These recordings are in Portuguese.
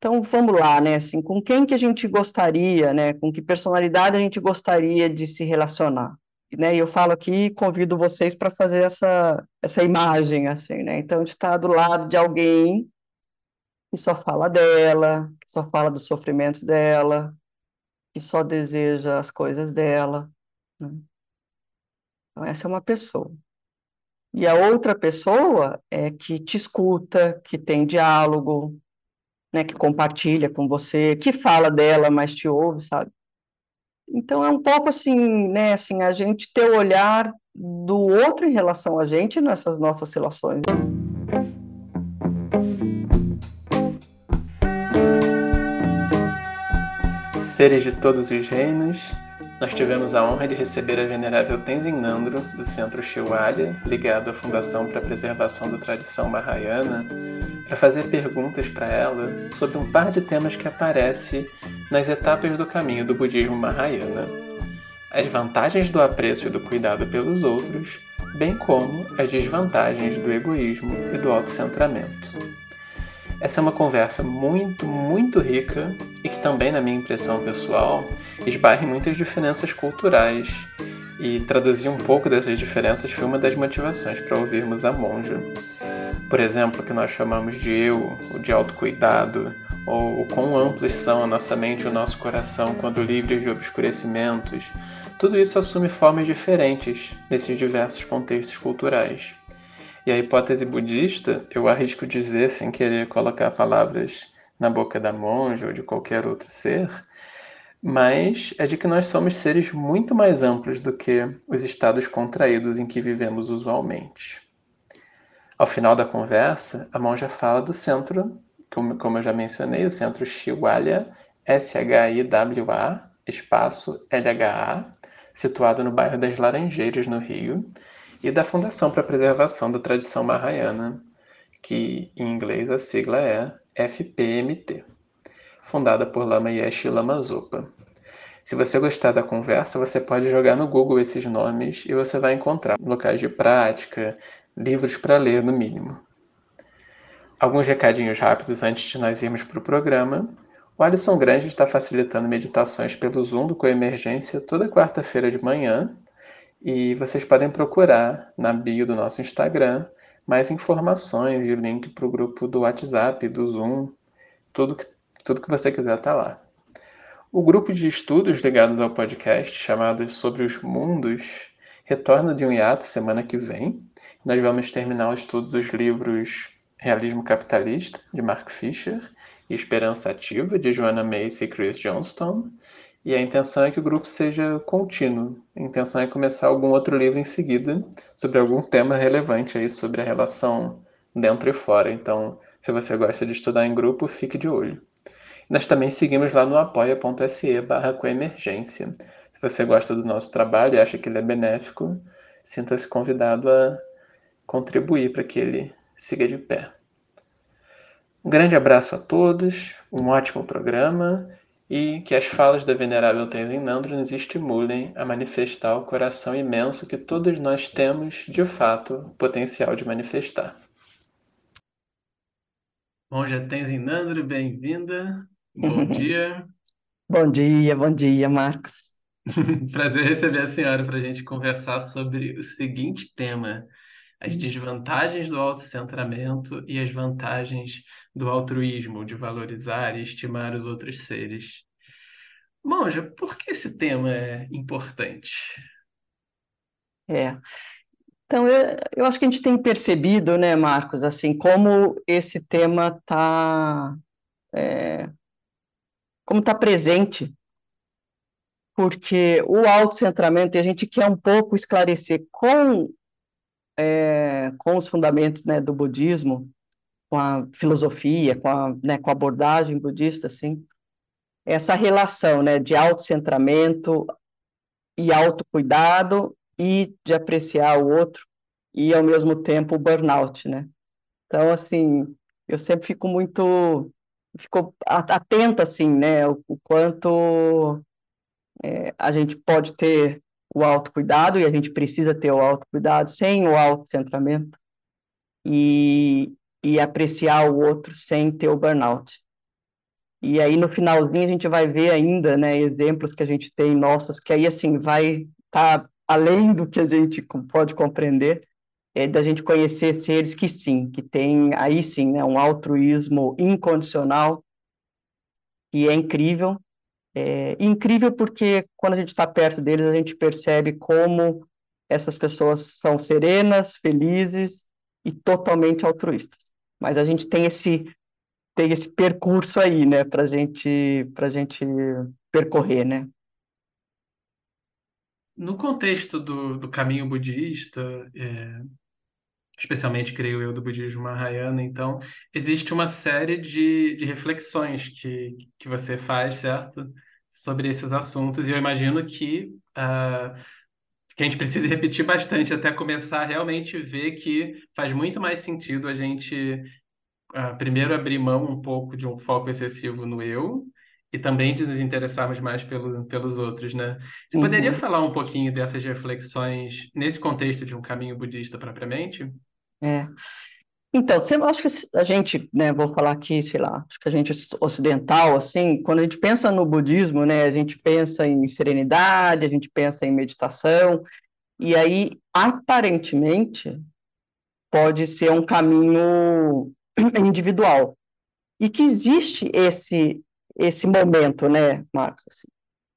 Então, vamos lá, né, assim, com quem que a gente gostaria, né, com que personalidade a gente gostaria de se relacionar? Né, e eu falo aqui, convido vocês para fazer essa, essa imagem, assim, né, então, de estar do lado de alguém que só fala dela, que só fala dos sofrimentos dela, que só deseja as coisas dela, né? Então, essa é uma pessoa. E a outra pessoa é que te escuta, que tem diálogo, né, que compartilha com você, que fala dela, mas te ouve, sabe? Então é um pouco assim, né, assim, a gente ter o olhar do outro em relação a gente nessas nossas relações. Seres de todos os reinos, nós tivemos a honra de receber a venerável Tenzin Nandro, do Centro Shiwalya, ligado à Fundação para a Preservação da Tradição Mahayana, para fazer perguntas para ela sobre um par de temas que aparece nas etapas do caminho do budismo Mahayana: as vantagens do apreço e do cuidado pelos outros, bem como as desvantagens do egoísmo e do autocentramento. Essa é uma conversa muito, muito rica e que também, na minha impressão pessoal, esbarra em muitas diferenças culturais. E traduzir um pouco dessas diferenças foi uma das motivações para ouvirmos a monja por exemplo, que nós chamamos de eu, o de autocuidado, ou o quão amplos são a nossa mente e o nosso coração quando livres de obscurecimentos, tudo isso assume formas diferentes nesses diversos contextos culturais. E a hipótese budista, eu arrisco dizer, sem querer colocar palavras na boca da monja ou de qualquer outro ser, mas é de que nós somos seres muito mais amplos do que os estados contraídos em que vivemos usualmente. Ao final da conversa, a monja fala do centro, como, como eu já mencionei, o centro Shiwalya, S-H-I-W-A, espaço L-H-A, situado no bairro das Laranjeiras, no Rio, e da Fundação para a Preservação da Tradição Mahayana, que em inglês a sigla é FPMT, fundada por Lama Yeshe Lama Zopa. Se você gostar da conversa, você pode jogar no Google esses nomes e você vai encontrar locais de prática, livros para ler, no mínimo. Alguns recadinhos rápidos antes de nós irmos para o programa. O Alisson Grande está facilitando meditações pelo Zoom do Coemergência toda quarta-feira de manhã. E vocês podem procurar na bio do nosso Instagram mais informações e o link para o grupo do WhatsApp, do Zoom, tudo que, tudo que você quiser está lá. O grupo de estudos ligados ao podcast, chamado Sobre os Mundos, retorna de um hiato semana que vem. Nós vamos terminar o estudo dos livros Realismo Capitalista, de Mark Fisher, e Esperança Ativa, de Joanna Macy e Chris Johnston. E a intenção é que o grupo seja contínuo. A intenção é começar algum outro livro em seguida, sobre algum tema relevante aí sobre a relação dentro e fora. Então, se você gosta de estudar em grupo, fique de olho. Nós também seguimos lá no apoia.se barra coemergência. Se você gosta do nosso trabalho e acha que ele é benéfico, sinta-se convidado a contribuir para que ele siga de pé. Um grande abraço a todos, um ótimo programa e que as falas da Venerável Tenzin Nandro nos estimulem a manifestar o coração imenso que todos nós temos, de fato, potencial de manifestar. Monja Tenzin Nandro, bem-vinda. Bom dia. bom dia, bom dia, Marcos. Prazer receber a senhora para a gente conversar sobre o seguinte tema: as desvantagens do autocentramento e as vantagens do altruísmo, de valorizar e estimar os outros seres. Monja, por que esse tema é importante? É. Então, eu, eu acho que a gente tem percebido, né, Marcos, assim, como esse tema está é, como está presente, porque o autocentramento, e a gente quer um pouco esclarecer com é, com os fundamentos né, do budismo, com a filosofia, com a, né, com a abordagem budista, assim, essa relação né, de autocentramento e autocuidado e de apreciar o outro e, ao mesmo tempo, o burnout, né? Então, assim, eu sempre fico muito fico atenta, assim, né, o, o quanto é, a gente pode ter o autocuidado, e a gente precisa ter o autocuidado sem o autocentramento, e, e apreciar o outro sem ter o burnout. E aí no finalzinho a gente vai ver ainda, né, exemplos que a gente tem nossos, que aí assim vai estar tá além do que a gente pode compreender, é da gente conhecer seres que sim, que tem aí sim, né, um altruísmo incondicional, que é incrível, é incrível porque quando a gente está perto deles a gente percebe como essas pessoas são serenas, felizes e totalmente altruístas. Mas a gente tem esse tem esse percurso aí, né, para gente para gente percorrer, né? No contexto do, do caminho budista, é, especialmente, creio eu, do budismo Mahayana, então, existe uma série de, de reflexões que, que você faz, certo? Sobre esses assuntos, e eu imagino que, uh, que a gente precisa repetir bastante até começar a realmente ver que faz muito mais sentido a gente uh, primeiro abrir mão um pouco de um foco excessivo no eu, e também de nos interessarmos mais pelo, pelos outros, né? Você uhum. poderia falar um pouquinho dessas reflexões nesse contexto de um caminho budista propriamente? É. Então, acho que a gente, né, vou falar aqui, sei lá, acho que a gente ocidental, assim, quando a gente pensa no budismo, né, a gente pensa em serenidade, a gente pensa em meditação, e aí, aparentemente, pode ser um caminho individual. E que existe esse, esse momento, né, Marcos, assim,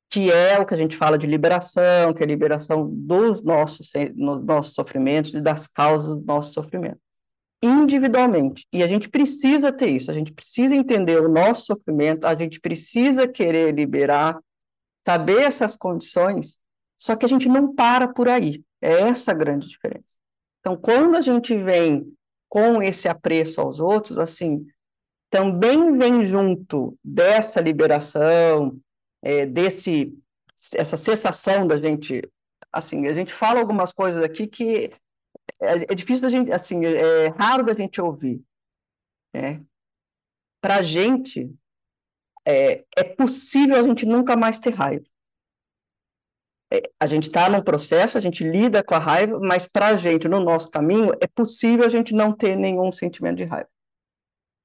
que é o que a gente fala de liberação, que é a liberação dos nossos, nossos sofrimentos e das causas do nosso sofrimento, individualmente. E a gente precisa ter isso, a gente precisa entender o nosso sofrimento, a gente precisa querer liberar, saber essas condições, só que a gente não para por aí. É essa a grande diferença. Então, quando a gente vem com esse apreço aos outros, assim, também vem junto dessa liberação, é, desse essa sensação da gente, assim, a gente fala algumas coisas aqui que é, é difícil da gente, assim, é, é raro da gente ouvir. Né? Para a gente, é, é possível a gente nunca mais ter raiva. É, a gente está num processo, a gente lida com a raiva, mas para a gente, no nosso caminho, é possível a gente não ter nenhum sentimento de raiva.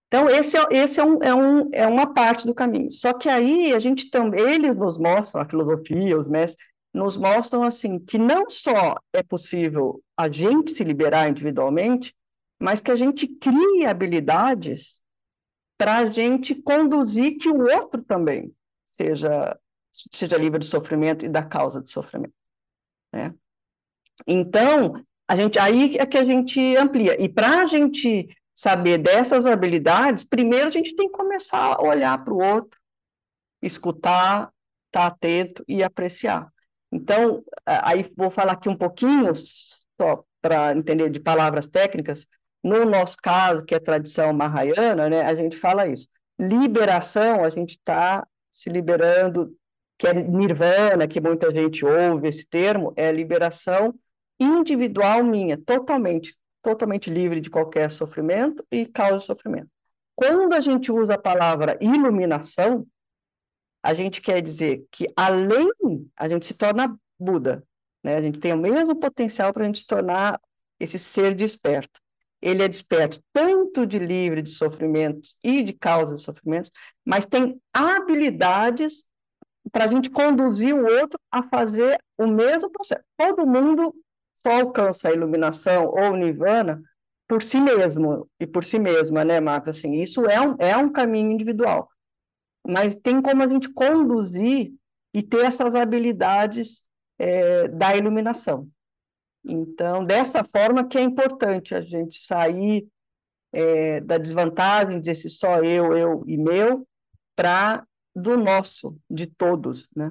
Então, esse, é, esse é, um, é, um, é uma parte do caminho. Só que aí a gente também, eles nos mostram, a filosofia, os mestres, nos mostram assim que não só é possível a gente se liberar individualmente, mas que a gente crie habilidades para a gente conduzir que o outro também seja seja livre do sofrimento e da causa do sofrimento, né? Então, a gente aí é que a gente amplia. E para a gente saber dessas habilidades, primeiro a gente tem que começar a olhar para o outro, escutar, estar tá atento e apreciar. Então, aí vou falar aqui um pouquinho, só para entender de palavras técnicas, no nosso caso, que é tradição mahayana, né, a gente fala isso. Liberação, a gente está se liberando, que é nirvana, que muita gente ouve esse termo, é liberação individual minha, totalmente totalmente livre de qualquer sofrimento e causa sofrimento. Quando a gente usa a palavra iluminação, a gente quer dizer que além a gente se torna Buda, né? A gente tem o mesmo potencial para a gente se tornar esse ser desperto. Ele é desperto tanto de livre de sofrimentos e de causas de sofrimentos, mas tem habilidades para a gente conduzir o outro a fazer o mesmo processo. Todo mundo só alcança a iluminação ou nirvana por si mesmo e por si mesma, né, Marco? Assim, isso é um, é um caminho individual, mas tem como a gente conduzir e ter essas habilidades é, da iluminação. Então, dessa forma que é importante a gente sair é, da desvantagem desse só eu, eu e meu, para do nosso, de todos, né?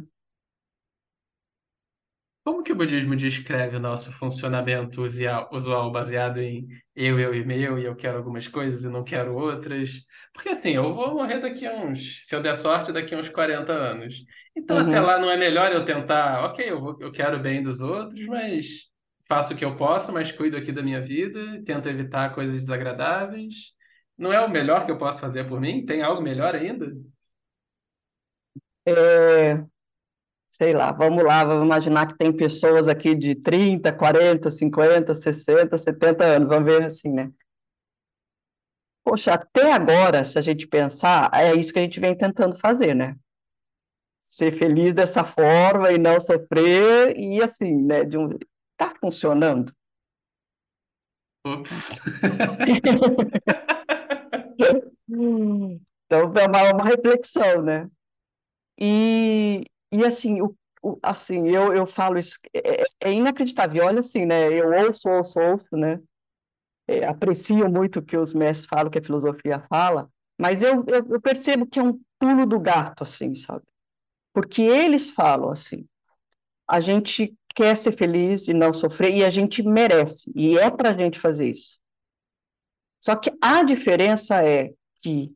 Como que o budismo descreve o nosso funcionamento usual baseado em eu, eu e meu, e eu quero algumas coisas e não quero outras? Porque assim, eu vou morrer daqui a uns, se eu der sorte, daqui a uns 40 anos. Então, até lá, não é melhor eu tentar, ok, eu, vou, eu quero o bem dos outros, mas faço o que eu posso, mas cuido aqui da minha vida, tento evitar coisas desagradáveis. Não é o melhor que eu posso fazer por mim? Tem algo melhor ainda? É, sei lá, vamos lá, vamos imaginar que tem pessoas aqui de 30, 40, 50, 60, 70 anos, vamos ver assim, né? poxa, até agora, se a gente pensar, é isso que a gente vem tentando fazer, né? Ser feliz dessa forma e não sofrer, e assim, né, de um... Tá funcionando? Ups. Então, é uma, uma reflexão, né? E, e assim, o, o- assim eu, eu falo isso, é, é é inacreditável. Olha, assim, né? Eu ouço, ouço, ouço, né? É, aprecio muito o que os mestres falam, que a filosofia fala, mas eu, eu, eu percebo que é um pulo do gato, assim, sabe? Porque eles falam assim, a gente quer ser feliz e não sofrer, e a gente merece, e é para a gente fazer isso. Só que a diferença é que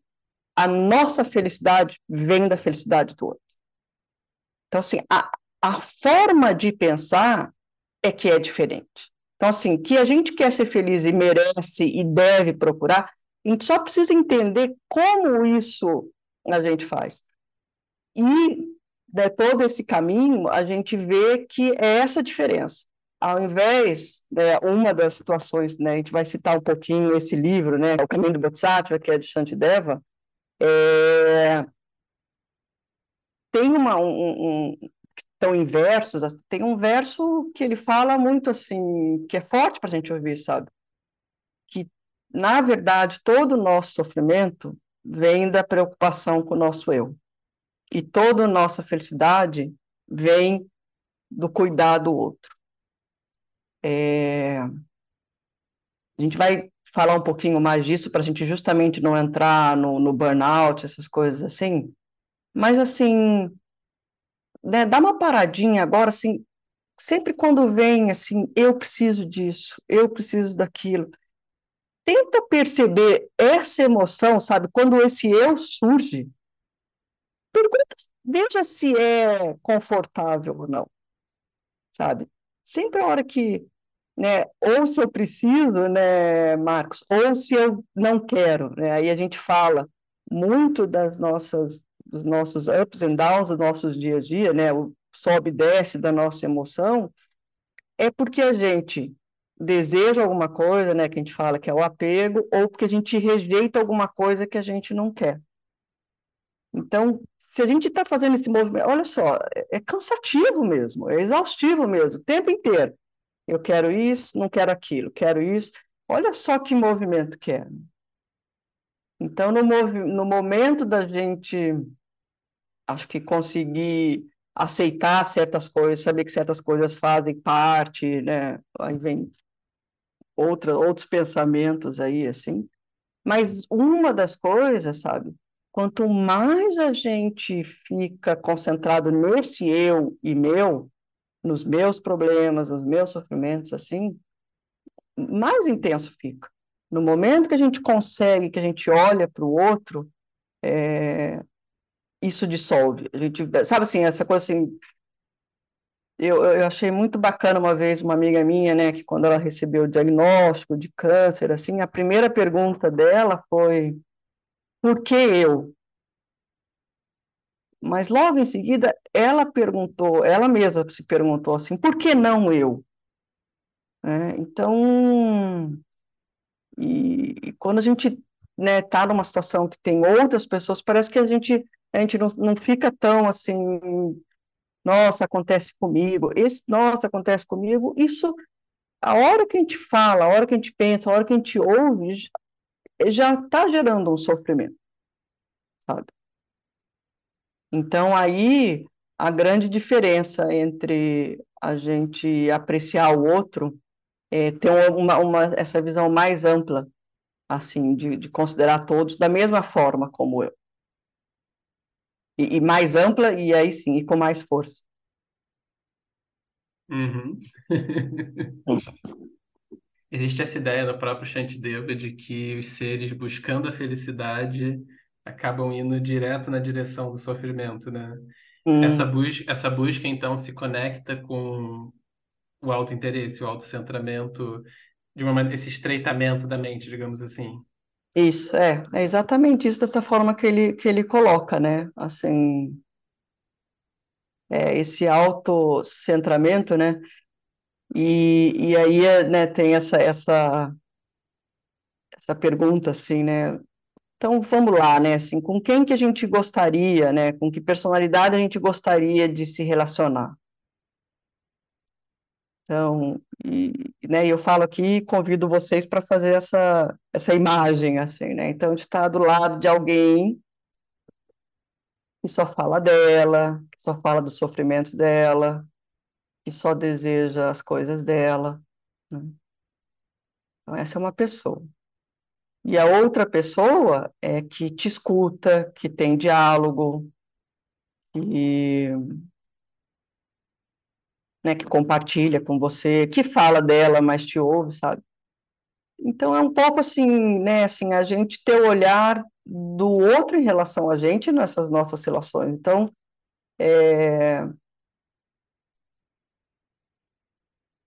a nossa felicidade vem da felicidade do outro. Então, assim, a, a forma de pensar é que é diferente. Então, assim, que a gente quer ser feliz e merece e deve procurar, a gente só precisa entender como isso a gente faz. E né, todo esse caminho, a gente vê que é essa diferença. Ao invés, né, uma das situações, né, a gente vai citar um pouquinho esse livro, né, O Caminho do Bodhisattva, que é de Shantideva, é, tem uma, um, um, estão em versos, tem um verso que ele fala muito assim, que é forte para a gente ouvir, sabe? Que, na verdade, todo o nosso sofrimento vem da preocupação com o nosso eu. E toda a nossa felicidade vem do cuidar do outro. É... A gente vai falar um pouquinho mais disso para a gente justamente não entrar no, no burnout, essas coisas assim. Mas, assim, né, dá uma paradinha agora, assim, sempre quando vem, assim, eu preciso disso, eu preciso daquilo. Tenta perceber essa emoção, sabe? Quando esse eu surge, pergunta, veja se é confortável ou não, sabe? Sempre a hora que, né, ou se eu preciso, né, Marcos, ou se eu não quero, né? Aí a gente fala muito das nossas dos nossos ups and downs, dos nossos dia a dia, né, o sobe e desce da nossa emoção, é porque a gente deseja alguma coisa, né, que a gente fala que é o apego, ou porque a gente rejeita alguma coisa que a gente não quer. Então, se a gente está fazendo esse movimento, olha só, é, é cansativo mesmo, é exaustivo mesmo, o tempo inteiro. Eu quero isso, não quero aquilo, quero isso. Olha só que movimento que é. Então, no, mov no momento da gente acho que conseguir aceitar certas coisas, saber que certas coisas fazem parte, né? Aí vem outra, outros pensamentos aí, assim. Mas uma das coisas, sabe? Quanto mais a gente fica concentrado nesse eu e meu, nos meus problemas, nos meus sofrimentos, assim, mais intenso fica. No momento que a gente consegue, que a gente olha para o outro, é, isso dissolve. A gente, sabe assim, essa coisa assim. Eu, eu achei muito bacana uma vez uma amiga minha, né, que quando ela recebeu o diagnóstico de câncer, assim, a primeira pergunta dela foi: por que eu? Mas logo em seguida ela perguntou, ela mesma se perguntou assim: por que não eu? É, então, e, e, quando a gente né, tá numa situação que tem outras pessoas, parece que a gente a gente não, não fica tão assim, nossa, acontece comigo, esse nossa, acontece comigo, isso, a hora que a gente fala, a hora que a gente pensa, a hora que a gente ouve, já está gerando um sofrimento, sabe? Então, aí, a grande diferença entre a gente apreciar o outro é ter uma, uma, essa visão mais ampla, assim, de, de considerar todos da mesma forma como eu e, e mais ampla, e aí sim, e com mais força. Uhum. Existe essa ideia no próprio Shantideva de que os seres buscando a felicidade acabam indo direto na direção do sofrimento, né? Hum. Essa, bus essa busca, então, se conecta com o auto-interesse, o auto-centramento, de uma esse estreitamento da mente, digamos assim. Isso, é, é exatamente isso dessa forma que ele, que ele coloca, né? Assim, é, esse autocentramento, né? E, e aí, né, tem essa, essa, essa pergunta, assim, né? Então, vamos lá, né? Assim, com quem que a gente gostaria, né? Com que personalidade a gente gostaria de se relacionar? Então, e, né, eu falo aqui convido vocês para fazer essa, essa imagem, assim, né? Então, gente está do lado de alguém que só fala dela, que só fala dos sofrimentos dela, que só deseja as coisas dela. Né? Então, essa é uma pessoa. E a outra pessoa é que te escuta, que tem diálogo, que, né, que compartilha com você, que fala dela, mas te ouve, sabe? Então é um pouco assim, né, assim, a gente ter o olhar do outro em relação a gente nessas nossas relações. Então, é...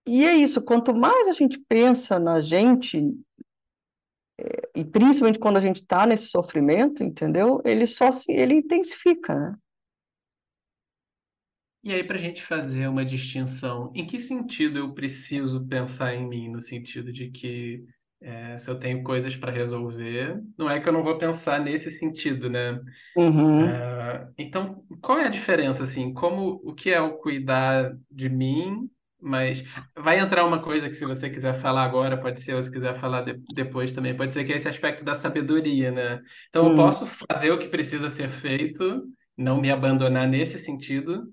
E é isso, quanto mais a gente pensa na gente, e principalmente quando a gente está nesse sofrimento, entendeu? Ele só se, ele intensifica, né? E aí, para a gente fazer uma distinção, em que sentido eu preciso pensar em mim? No sentido de que é, se eu tenho coisas para resolver, não é que eu não vou pensar nesse sentido, né? Uhum. É, então, qual é a diferença, assim? Como, o que é o cuidar de mim mas vai entrar uma coisa que, se você quiser falar agora, pode ser, ou se quiser falar de, depois também, pode ser que é esse aspecto da sabedoria, né? Então, eu Uhum. posso fazer o que precisa ser feito, não me abandonar nesse sentido,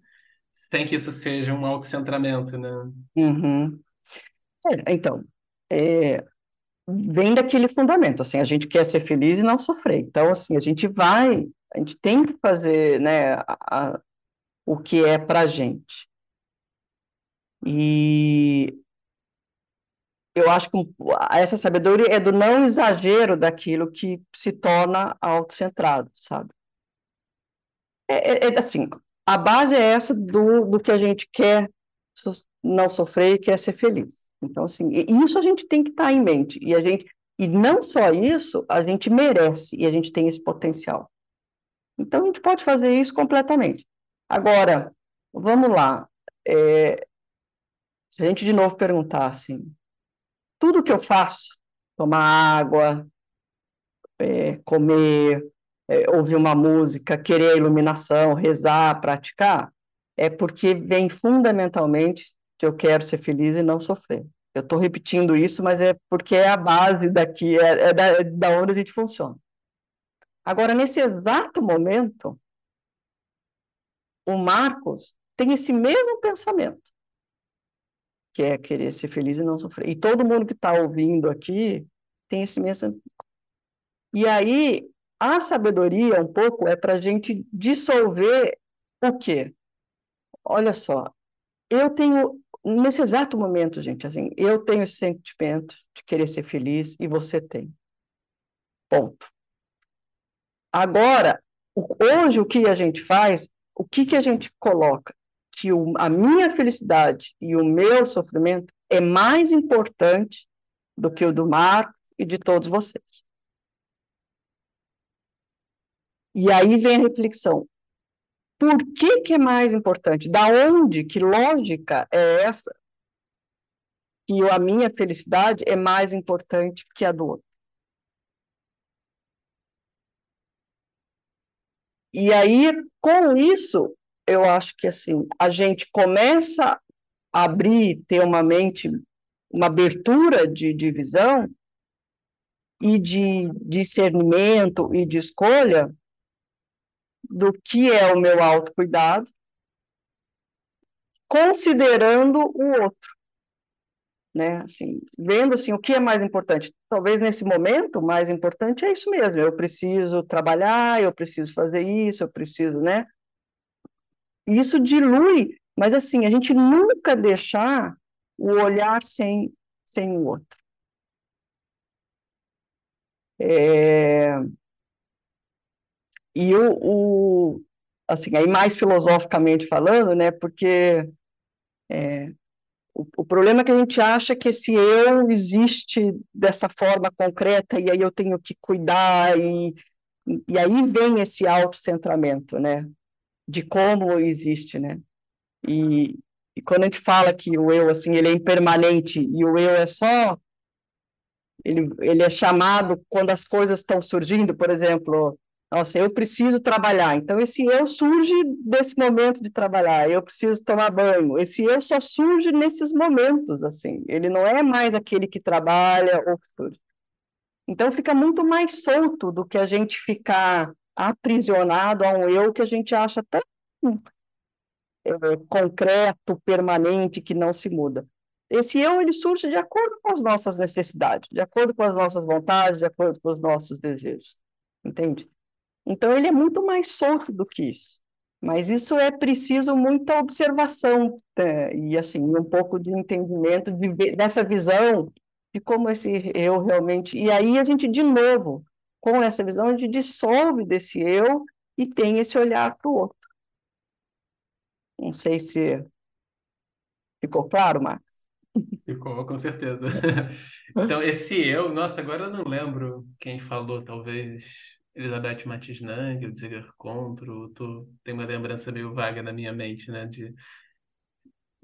sem que isso seja um autocentramento, né? Uhum. É, então, é, vem daquele fundamento, assim, a gente quer ser feliz e não sofrer. Então, assim, a gente vai, a gente tem que fazer, né, a, a, o que é pra gente. E eu acho que essa sabedoria é do não exagero daquilo que se torna autocentrado, sabe? É, é, é assim, a base é essa do, do que a gente quer so, não sofrer e quer ser feliz. Então, assim, isso a gente tem que estar em mente. E a gente, e não só isso, a gente merece e a gente tem esse potencial. Então, a gente pode fazer isso completamente. Agora, vamos lá. É, se a gente de novo perguntar assim, tudo que eu faço, tomar água, é, comer, é, ouvir uma música, querer a iluminação, rezar, praticar, é porque vem fundamentalmente que eu quero ser feliz e não sofrer. Eu estou repetindo isso, mas é porque é a base daqui, é, é da, é da onde a gente funciona. Agora, nesse exato momento, o Marcos tem esse mesmo pensamento que é querer ser feliz e não sofrer. E todo mundo que está ouvindo aqui tem esse mesmo. E aí, a sabedoria, um pouco, é para a gente dissolver o quê? Olha só, eu tenho, nesse exato momento, gente, assim, eu tenho esse sentimento de querer ser feliz e você tem. Ponto. Agora, hoje o que a gente faz, o que, que a gente coloca? que o, a minha felicidade e o meu sofrimento é mais importante do que o do Marco e de todos vocês. E aí vem a reflexão. Por que, que é mais importante? Da onde? Que lógica é essa? Que a minha felicidade é mais importante que a do outro. E aí, com isso, eu acho que assim, a gente começa a abrir, ter uma mente, uma abertura de, de visão e de discernimento e de escolha do que é o meu autocuidado, considerando o outro. Né, assim, vendo assim o que é mais importante. Talvez nesse momento o mais importante é isso mesmo. Eu preciso trabalhar, eu preciso fazer isso, eu preciso, né? isso dilui, mas assim, a gente nunca deixar o olhar sem, sem o outro. É... E o, o, assim, aí mais filosoficamente falando, né, porque é, o, o, problema é que a gente acha que esse eu existe dessa forma concreta e aí eu tenho que cuidar e, e aí vem esse autocentramento, né, de como existe, né? E, e quando a gente fala que o eu, assim, ele é impermanente e o eu é só Ele, ele é chamado quando as coisas estão surgindo, por exemplo, nossa, eu preciso trabalhar. Então, esse eu surge desse momento de trabalhar. Eu preciso tomar banho. Esse eu só surge nesses momentos, assim. Ele não é mais aquele que trabalha ou que surge. Então, fica muito mais solto do que a gente ficar aprisionado a um eu que a gente acha tão é, concreto, permanente, que não se muda. Esse eu, ele surge de acordo com as nossas necessidades, de acordo com as nossas vontades, de acordo com os nossos desejos. Entende? Então, ele é muito mais solto do que isso. Mas isso é preciso muita observação é, e, assim, um pouco de entendimento de, dessa visão de como esse eu realmente... E aí a gente, de novo, com essa visão, a gente dissolve desse eu e tem esse olhar para o outro. Não sei se ficou claro, Marcos? Ficou, com certeza. Então, esse eu, nossa, agora eu não lembro quem falou, talvez Elizabeth Matiz Nang, o Ziger Contro, tô, tem uma lembrança meio vaga na minha mente, né, de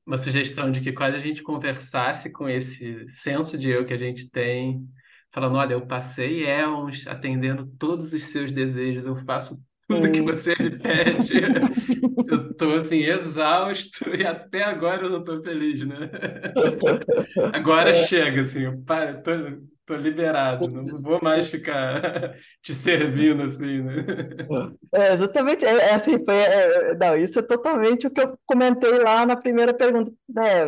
uma sugestão de que quase a gente conversasse com esse senso de eu que a gente tem, falando, olha, eu passei éons atendendo todos os seus desejos, eu faço tudo que você me pede. Eu tô assim, exausto e até agora eu não tô feliz, né? Agora é. chega, assim, eu tô, tô liberado, não vou mais ficar te servindo assim, né? É, exatamente, é, é assim, foi, é, não, isso é totalmente o que eu comentei lá na primeira pergunta, né?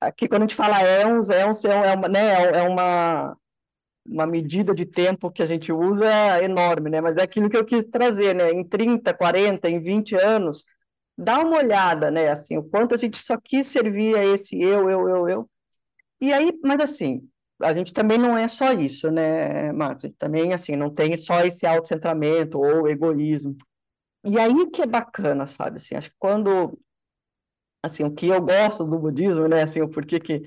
Aqui quando a gente fala éons, éons é, uma, né, é uma uma medida de tempo que a gente usa enorme, né? Mas é aquilo que eu quis trazer, né? Em 30, 40, em 20 anos, dá uma olhada, né? Assim, o quanto a gente só quis servir a esse eu, eu, eu, eu. E aí, mas assim, a gente também não é só isso, né, Marcos? Também, assim, não tem só esse autocentramento ou egoísmo. E aí que é bacana, sabe? Assim, acho que quando, assim, o que eu gosto do budismo, né, assim, o porquê que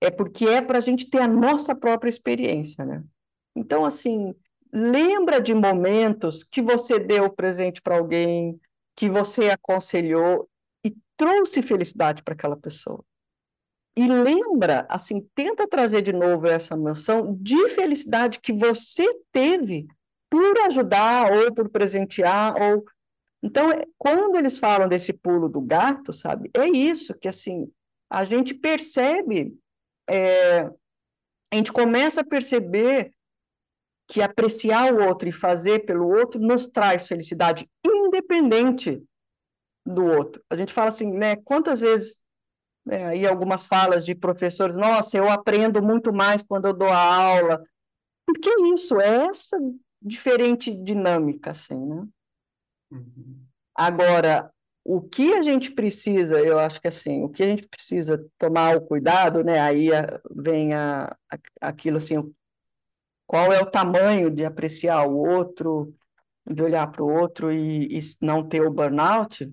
é porque é para a gente ter a nossa própria experiência, né? Então, assim, lembra de momentos que você deu presente para alguém, que você aconselhou e trouxe felicidade para aquela pessoa. E lembra, assim, tenta trazer de novo essa noção de felicidade que você teve por ajudar ou por presentear ou então, é, quando eles falam desse pulo do gato, sabe? É isso que assim, a gente percebe é, a gente começa a perceber que apreciar o outro e fazer pelo outro nos traz felicidade, independente do outro. A gente fala assim, né? Quantas vezes, né, aí algumas falas de professores, nossa, eu aprendo muito mais quando eu dou a aula. Por que isso? É essa diferente dinâmica, assim, né? Uhum. Agora, o que a gente precisa, eu acho que assim, o que a gente precisa tomar o cuidado, né? Aí vem a, a, aquilo assim, qual é o tamanho de apreciar o outro, de olhar para o outro e, e, não ter o burnout,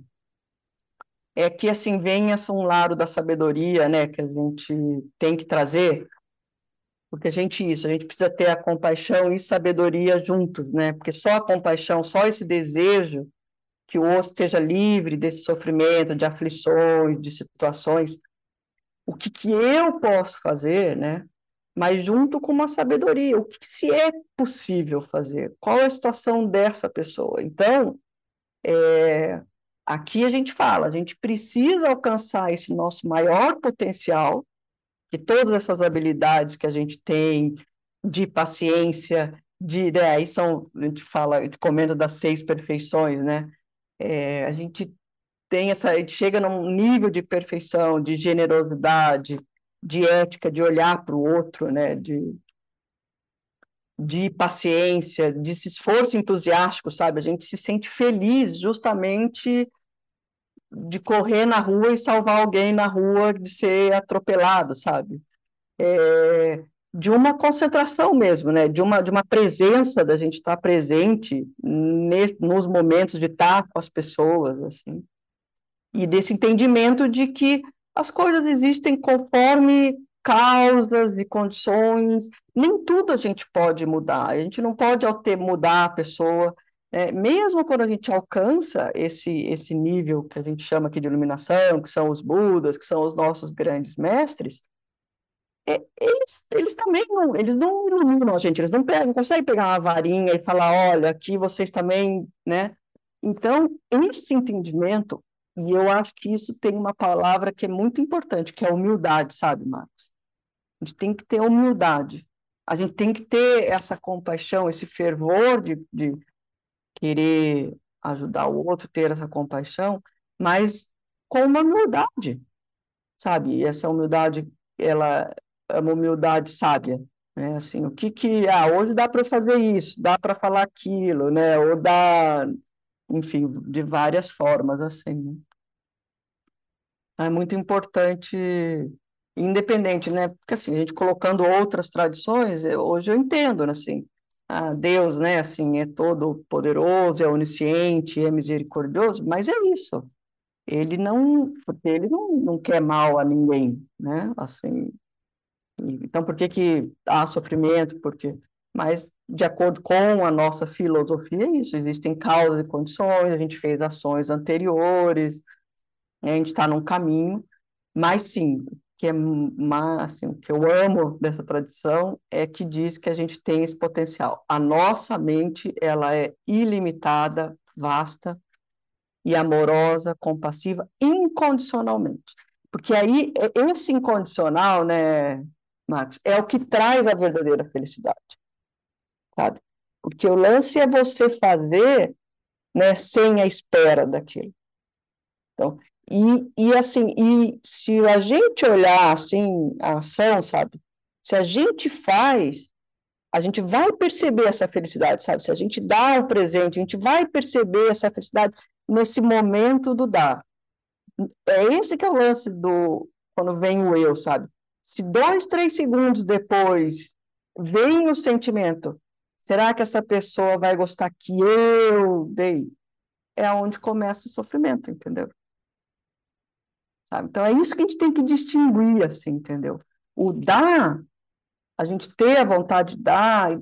é que assim venha um lado da sabedoria, né? Que a gente tem que trazer, porque a gente isso, a gente precisa ter a compaixão e sabedoria juntos, né? Porque só a compaixão, só esse desejo que o outro esteja livre desse sofrimento, de aflições, de situações. O que, que eu posso fazer, né? Mas junto com uma sabedoria, o que, que se é possível fazer? Qual é a situação dessa pessoa? Então, é, aqui a gente fala, a gente precisa alcançar esse nosso maior potencial, que todas essas habilidades que a gente tem de paciência, de, né, aí são, a gente fala, a gente comenta das seis perfeições, né? É, a gente tem essa, chega num nível de perfeição, de generosidade, de ética, de olhar para o outro, né? De, de paciência, de esforço entusiástico, sabe? A gente se sente feliz justamente de correr na rua e salvar alguém na rua de ser atropelado, sabe? É, de uma concentração mesmo, né? De uma, de uma presença, da gente estar presente nesse, nos momentos de estar com as pessoas, assim. E desse entendimento de que as coisas existem conforme causas e condições, nem tudo a gente pode mudar, a gente não pode ter, mudar a pessoa, é, mesmo quando a gente alcança esse, esse nível que a gente chama aqui de iluminação, que são os Budas, que são os nossos grandes mestres, eles, eles também não, eles não iluminam a gente, eles não, pegam, não conseguem pegar uma varinha e falar, olha, aqui vocês também, né? Então, esse entendimento, e eu acho que isso tem uma palavra que é muito importante, que é humildade, sabe, Marcos? A gente tem que ter humildade, a gente tem que ter essa compaixão, esse fervor de, de querer ajudar o outro, ter essa compaixão, mas com uma humildade, sabe? E essa humildade, ela é uma humildade sábia, né? Assim, o que que, ah, hoje dá para fazer isso, dá para falar aquilo, né? Ou dá, enfim, de várias formas, assim, né? É muito importante, independente, né? Porque assim, a gente colocando outras tradições, hoje eu entendo, né? assim, ah, Deus, né, assim, é todo poderoso, é onisciente, é misericordioso, mas é isso. Ele não, porque ele não, não quer mal a ninguém, né? Assim, então, por que que há sofrimento? Porque, mas, de acordo com a nossa filosofia, é isso, existem causas e condições, a gente fez ações anteriores, né, a gente está num caminho, mas sim, que é assim, que eu amo dessa tradição é que diz que a gente tem esse potencial. A nossa mente, ela é ilimitada, vasta e amorosa, compassiva, incondicionalmente. Porque aí, esse incondicional, né, Max, é o que traz a verdadeira felicidade, sabe? Porque o lance é você fazer, né, sem a espera daquilo. Então, e, e assim, e se a gente olhar assim a ação, sabe? Se a gente faz, a gente vai perceber essa felicidade, sabe? Se a gente dá o presente, a gente vai perceber essa felicidade nesse momento do dar. É esse que é o lance do quando vem o eu, sabe? Se dois, três segundos depois vem o sentimento, será que essa pessoa vai gostar que eu dei? É onde começa o sofrimento, entendeu? Sabe? Então é isso que a gente tem que distinguir, assim, entendeu? O dar, a gente ter a vontade de dar,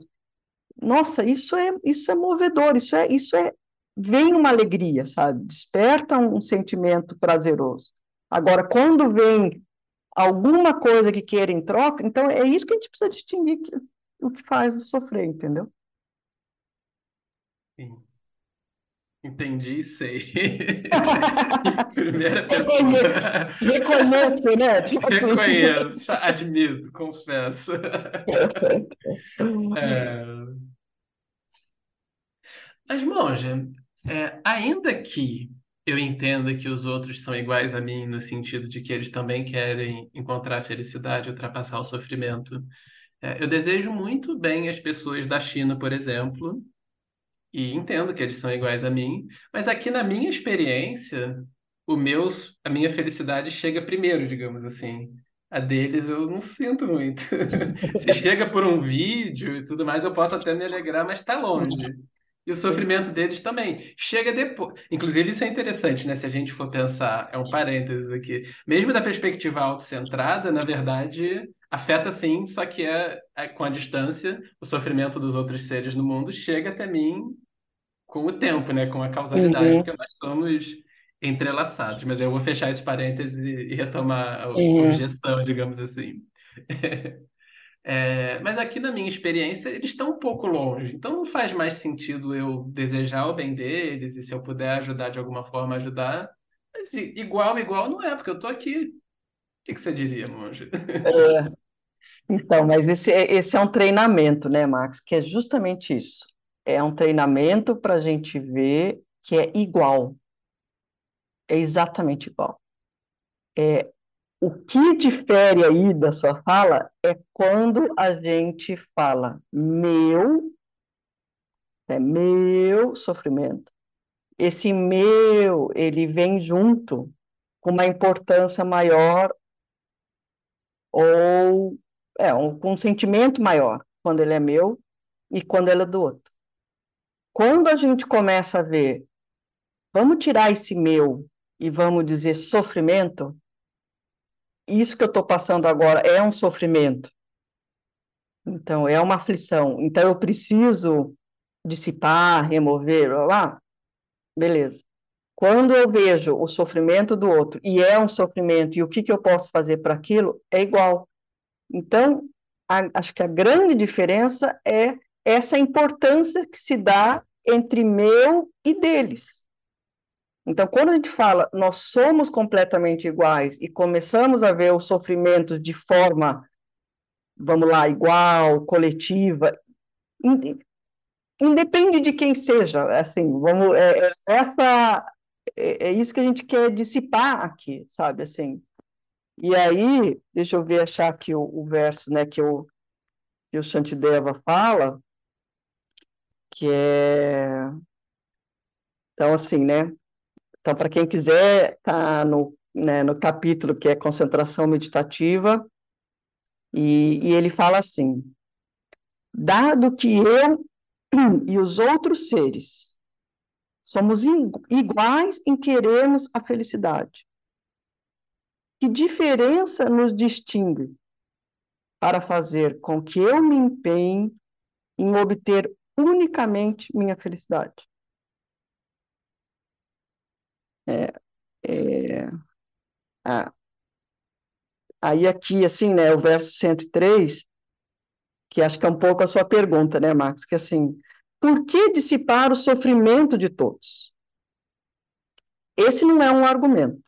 nossa, isso é isso é movedor, isso é isso é vem uma alegria, sabe? Desperta um, um sentimento prazeroso. Agora, quando vem alguma coisa que queira em troca, então é isso que a gente precisa distinguir que, o que faz sofrer, entendeu? Sim. Entendi, sei. Primeira pessoa. Reconheço, né? Tipo assim. Reconheço, admito, confesso. É... Mas, monja, é, ainda que eu entenda que os outros são iguais a mim, no sentido de que eles também querem encontrar a felicidade, ultrapassar o sofrimento, é, eu desejo muito bem as pessoas da China, por exemplo, e entendo que eles são iguais a mim, mas aqui na minha experiência, o meus, a minha felicidade chega primeiro, digamos assim. A deles eu não sinto muito. Se chega por um vídeo e tudo mais, eu posso até me alegrar, mas está longe. E o sofrimento deles também chega depois. Inclusive, isso é interessante, né? Se a gente for pensar, é um parênteses aqui. Mesmo da perspectiva autocentrada, na verdade, afeta sim, só que é, é com a distância, o sofrimento dos outros seres no mundo chega até mim com o tempo, né? Com a causalidade, uhum. porque nós somos entrelaçados. Mas eu vou fechar esse parêntese e retomar a uhum. objeção, digamos assim. É, mas aqui na minha experiência, eles estão um pouco longe. Então não faz mais sentido eu desejar o bem deles e se eu puder ajudar de alguma forma, ajudar. Mas igual, igual não é, porque eu estou aqui. O que, que você diria, monge? É, então, mas esse, esse é um treinamento, né, Max? Que é justamente isso é um treinamento para a gente ver que é igual. É exatamente igual. É, o que difere aí da sua fala é quando a gente fala meu, é meu sofrimento. Esse meu, ele vem junto com uma importância maior ou é, um, com um sentimento maior quando ele é meu e quando ele é do outro. Quando a gente começa a ver, vamos tirar esse meu e vamos dizer sofrimento, isso que eu estou passando agora é um sofrimento. Então, é uma aflição. Então, eu preciso dissipar, remover, lá. Beleza. Quando eu vejo o sofrimento do outro e é um sofrimento, e o que, que eu posso fazer para aquilo, é igual. Então, a, acho que a grande diferença é essa importância que se dá entre meu e deles. Então, quando a gente fala nós somos completamente iguais e começamos a ver o sofrimento de forma, vamos lá, igual, coletiva, independe de quem seja, assim, vamos, é, é, essa, é, é, isso que a gente quer dissipar aqui, sabe, assim. E aí, deixa eu ver, achar aqui o, o verso, né, que, o, que o Shantideva fala, que é, então, assim, né, então, para quem quiser, tá no, né, no capítulo que é concentração meditativa, e, e ele fala assim, dado que eu e os outros seres somos iguais em querermos a felicidade. Que diferença nos distingue para fazer com que eu me empenhe em obter unicamente minha felicidade? É, é, ah, aí aqui, assim, né, o verso 103, que acho que é um pouco a sua pergunta, né, Max, que assim, por que dissipar o sofrimento de todos? Esse não é um argumento.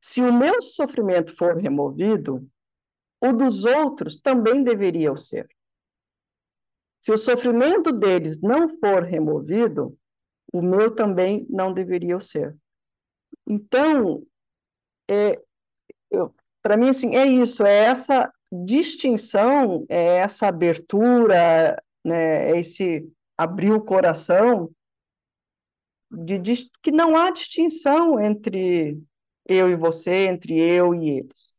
Se o meu sofrimento for removido, o dos outros também deveria ser. Se o sofrimento deles não for removido, o meu também não deveria ser. Então, é, para mim, assim, é isso, é essa distinção, é essa abertura, né, é esse abrir o coração, de, de, que não há distinção entre eu e você, entre eu e eles.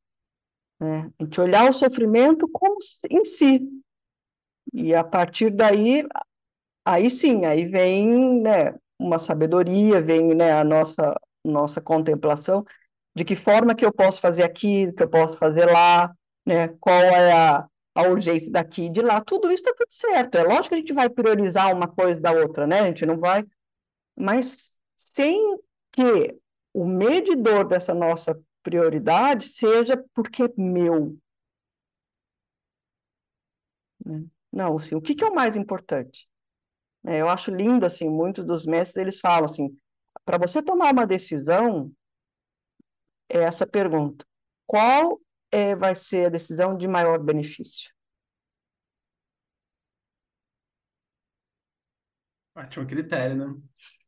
Né? A gente olhar o sofrimento como em si. E a partir daí, aí sim, aí vem né, uma sabedoria, vem né, a nossa, nossa contemplação de que forma que eu posso fazer aqui, que eu posso fazer lá, né? Qual é a, a urgência daqui e de lá. Tudo isso está tudo certo. É lógico que a gente vai priorizar uma coisa da outra, né? A gente não vai. Mas sem que o medidor dessa nossa prioridade seja porque é meu. Né? Não, assim, o que, que é o mais importante? É, eu acho lindo, assim, muitos dos mestres, eles falam assim, para você tomar uma decisão, é essa pergunta, qual é, vai ser a decisão de maior benefício. Ótimo critério, né?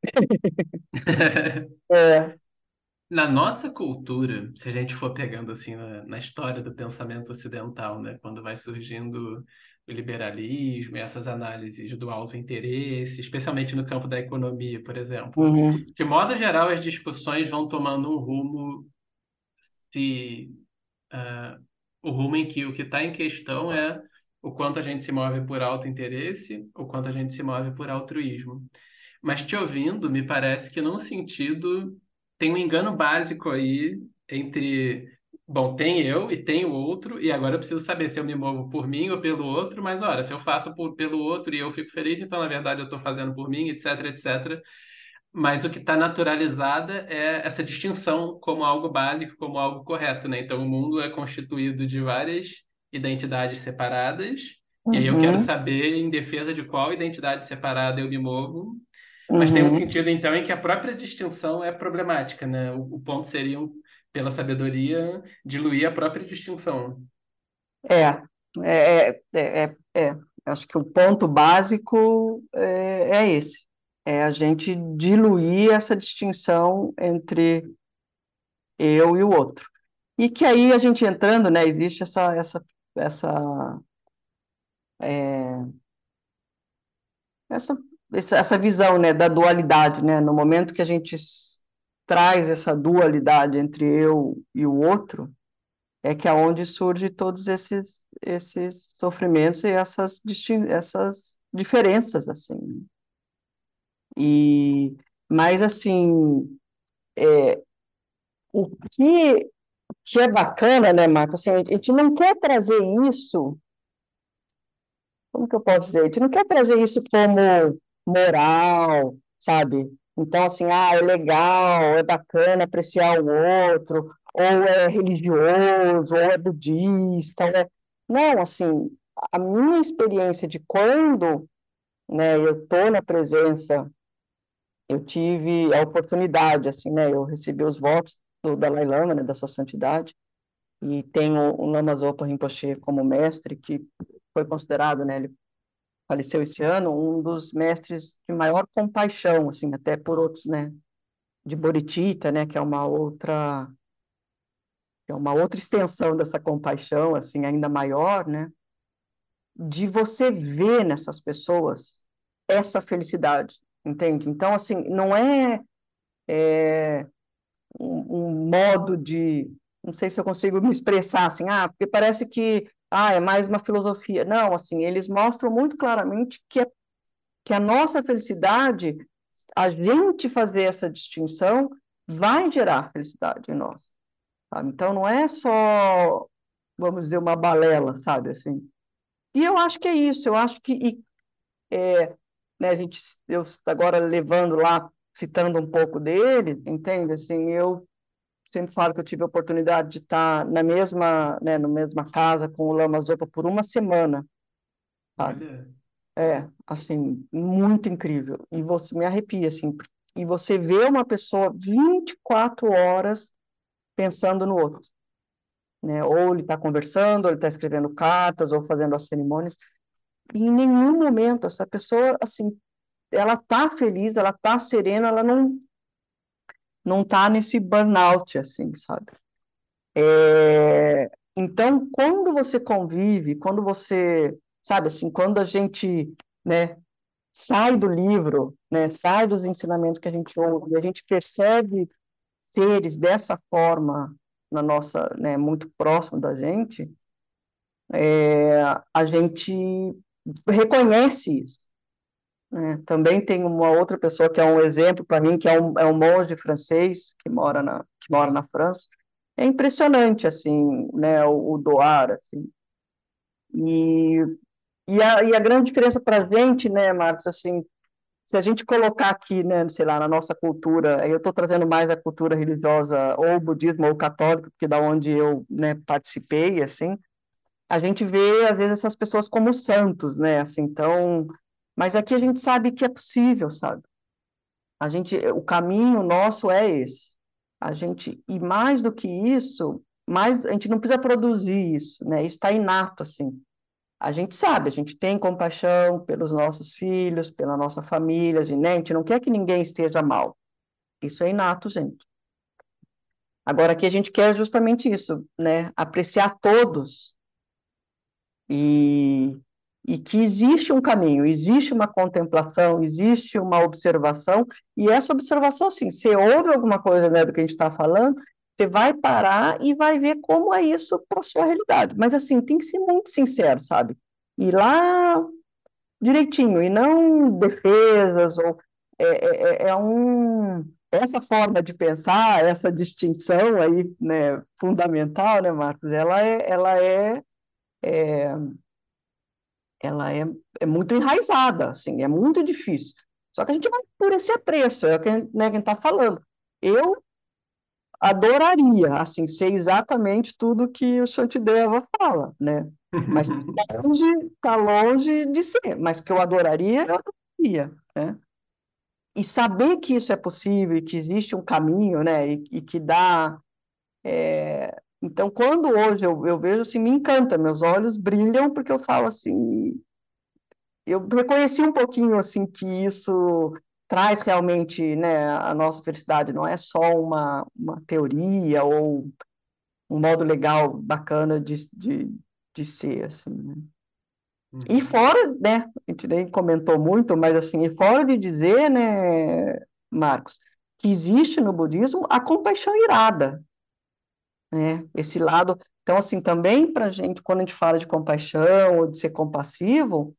é. Na nossa cultura, se a gente for pegando assim na, na, história do pensamento ocidental, né, quando vai surgindo liberalismo e essas análises do alto interesse, especialmente no campo da economia, por exemplo, uhum. de modo geral as discussões vão tomando um rumo se uh, o rumo em que o que está em questão é o quanto a gente se move por alto interesse, o quanto a gente se move por altruísmo. Mas te ouvindo, me parece que num sentido tem um engano básico aí entre bom, tem eu e tem o outro, e agora eu preciso saber se eu me movo por mim ou pelo outro, mas olha, se eu faço por, pelo outro e eu fico feliz, então na verdade eu estou fazendo por mim, etc, etc. Mas o que está naturalizada é essa distinção como algo básico, como algo correto, né? Então, o mundo é constituído de várias identidades separadas, uhum. e aí eu quero uhum. saber em defesa de qual identidade separada eu me movo. Mas uhum. tem um uhum. sentido, então, em que a própria distinção é problemática, né? O, o ponto seria, pela sabedoria, diluir a própria distinção. É, é, é, é, é. Acho que o ponto básico é, é esse é a gente diluir essa distinção entre eu e o outro. E que aí a gente entrando, né, existe essa, essa, essa, é, essa, essa visão, né, da dualidade, né, no momento que a gente traz essa dualidade entre eu e o outro, é que é onde surge todos esses, esses sofrimentos e essas, essas diferenças, assim. E, mas, assim, é, o que, que é bacana, né, Marta? Assim, a gente não quer trazer isso. Como que eu posso dizer? A gente não quer trazer isso como moral, sabe? Então, assim, ah, é legal, é bacana apreciar o outro, ou é religioso, ou é budista, ou é... Não, assim, a minha experiência de quando né, eu estou na presença, eu tive a oportunidade, assim, né, eu recebi os votos do Dalai Lama, né, da sua santidade, e tenho o Lama Zopa Rinpoche como mestre, que foi considerado, né, ele faleceu esse ano, um dos mestres de maior compaixão, assim, até por outros, né, de Boritita, né, que é uma outra é uma outra extensão dessa compaixão, assim, ainda maior, né, de você ver nessas pessoas essa felicidade, entende? Então, assim, não é, é um, um, modo de, não sei se eu consigo me expressar assim, ah, porque parece que, ah, é mais uma filosofia. Não, assim, eles mostram muito claramente que, é, que a nossa felicidade, a gente fazer essa distinção, vai gerar felicidade em nós. Sabe? Então, não é só, vamos dizer, uma balela, sabe, assim. E eu acho que é isso, eu acho que, e, é, né, a gente, eu agora levando lá, citando um pouco dele, entende? Assim, eu sempre falo que eu tive a oportunidade de estar na mesma, né, na mesma casa com o Lama Zopa por uma semana, sabe? É, assim, muito incrível. E você me arrepia, assim, e você vê uma pessoa 24 horas pensando no outro. Né? Ou ele está conversando, ou ele está escrevendo cartas, ou fazendo as cerimônias. E em nenhum momento essa pessoa, assim, ela está feliz, ela está serena, ela não não está nesse burnout, assim, sabe? É, então, quando você convive, quando você, sabe, assim, quando a gente, né, sai do livro, né, sai dos ensinamentos que a gente ouve, a gente percebe seres dessa forma na nossa, né, muito próximo da gente, é, a gente reconhece isso. Né? Também tem uma outra pessoa que é um exemplo para mim, que é um, é um monge francês que mora na, que mora na França. É impressionante, assim, né, o, o doar, assim. E, e, a, e a grande diferença para a gente, né, Marcos, assim, se a gente colocar aqui, né, sei lá, na nossa cultura, eu estou trazendo mais a cultura religiosa, ou budismo ou católico, porque da onde eu, né, participei, assim, a gente vê às vezes essas pessoas como santos, né, assim, então, mas aqui a gente sabe que é possível, sabe? A gente, o caminho nosso é esse. A gente e mais do que isso, mais a gente não precisa produzir isso, né? Isso está inato assim a gente sabe, a gente tem compaixão pelos nossos filhos, pela nossa família, a gente, né? a gente não quer que ninguém esteja mal. Isso é inato, gente. Agora, aqui a gente quer justamente isso, né? Apreciar todos e, e que existe um caminho, existe uma contemplação, existe uma observação, e essa observação, assim, você ouve alguma coisa né, do que a gente está falando, você vai parar e vai ver como é isso para a sua realidade. Mas, assim, tem que ser muito sincero, sabe? Ir lá direitinho, e não defesas, ou é, é, é, é um... Essa forma de pensar, essa distinção aí, né, fundamental, né, Marcos, ela é, ela é, é ela é, é muito enraizada, assim, é muito difícil. Só que a gente vai por esse apreço, é o que, né, que a gente está falando. Eu adoraria, assim, ser exatamente tudo que o Shantideva fala, né? Mas está longe, tá longe de ser, mas que eu adoraria, eu adoraria, né? E saber que isso é possível, e que existe um caminho, né, e, e que dá... É... Então, quando hoje eu, eu vejo, assim, me encanta, meus olhos brilham, porque eu falo assim... Eu reconheci um pouquinho, assim, que isso traz realmente né, a nossa felicidade, não é só uma, uma teoria ou um modo legal, bacana de, de, de ser, assim, né? Uhum. E fora, né, a gente nem comentou muito, mas assim, e fora de dizer, né, Marcos, que existe no budismo a compaixão irada, né, esse lado, então assim, também para a gente, quando a gente fala de compaixão ou de ser compassivo,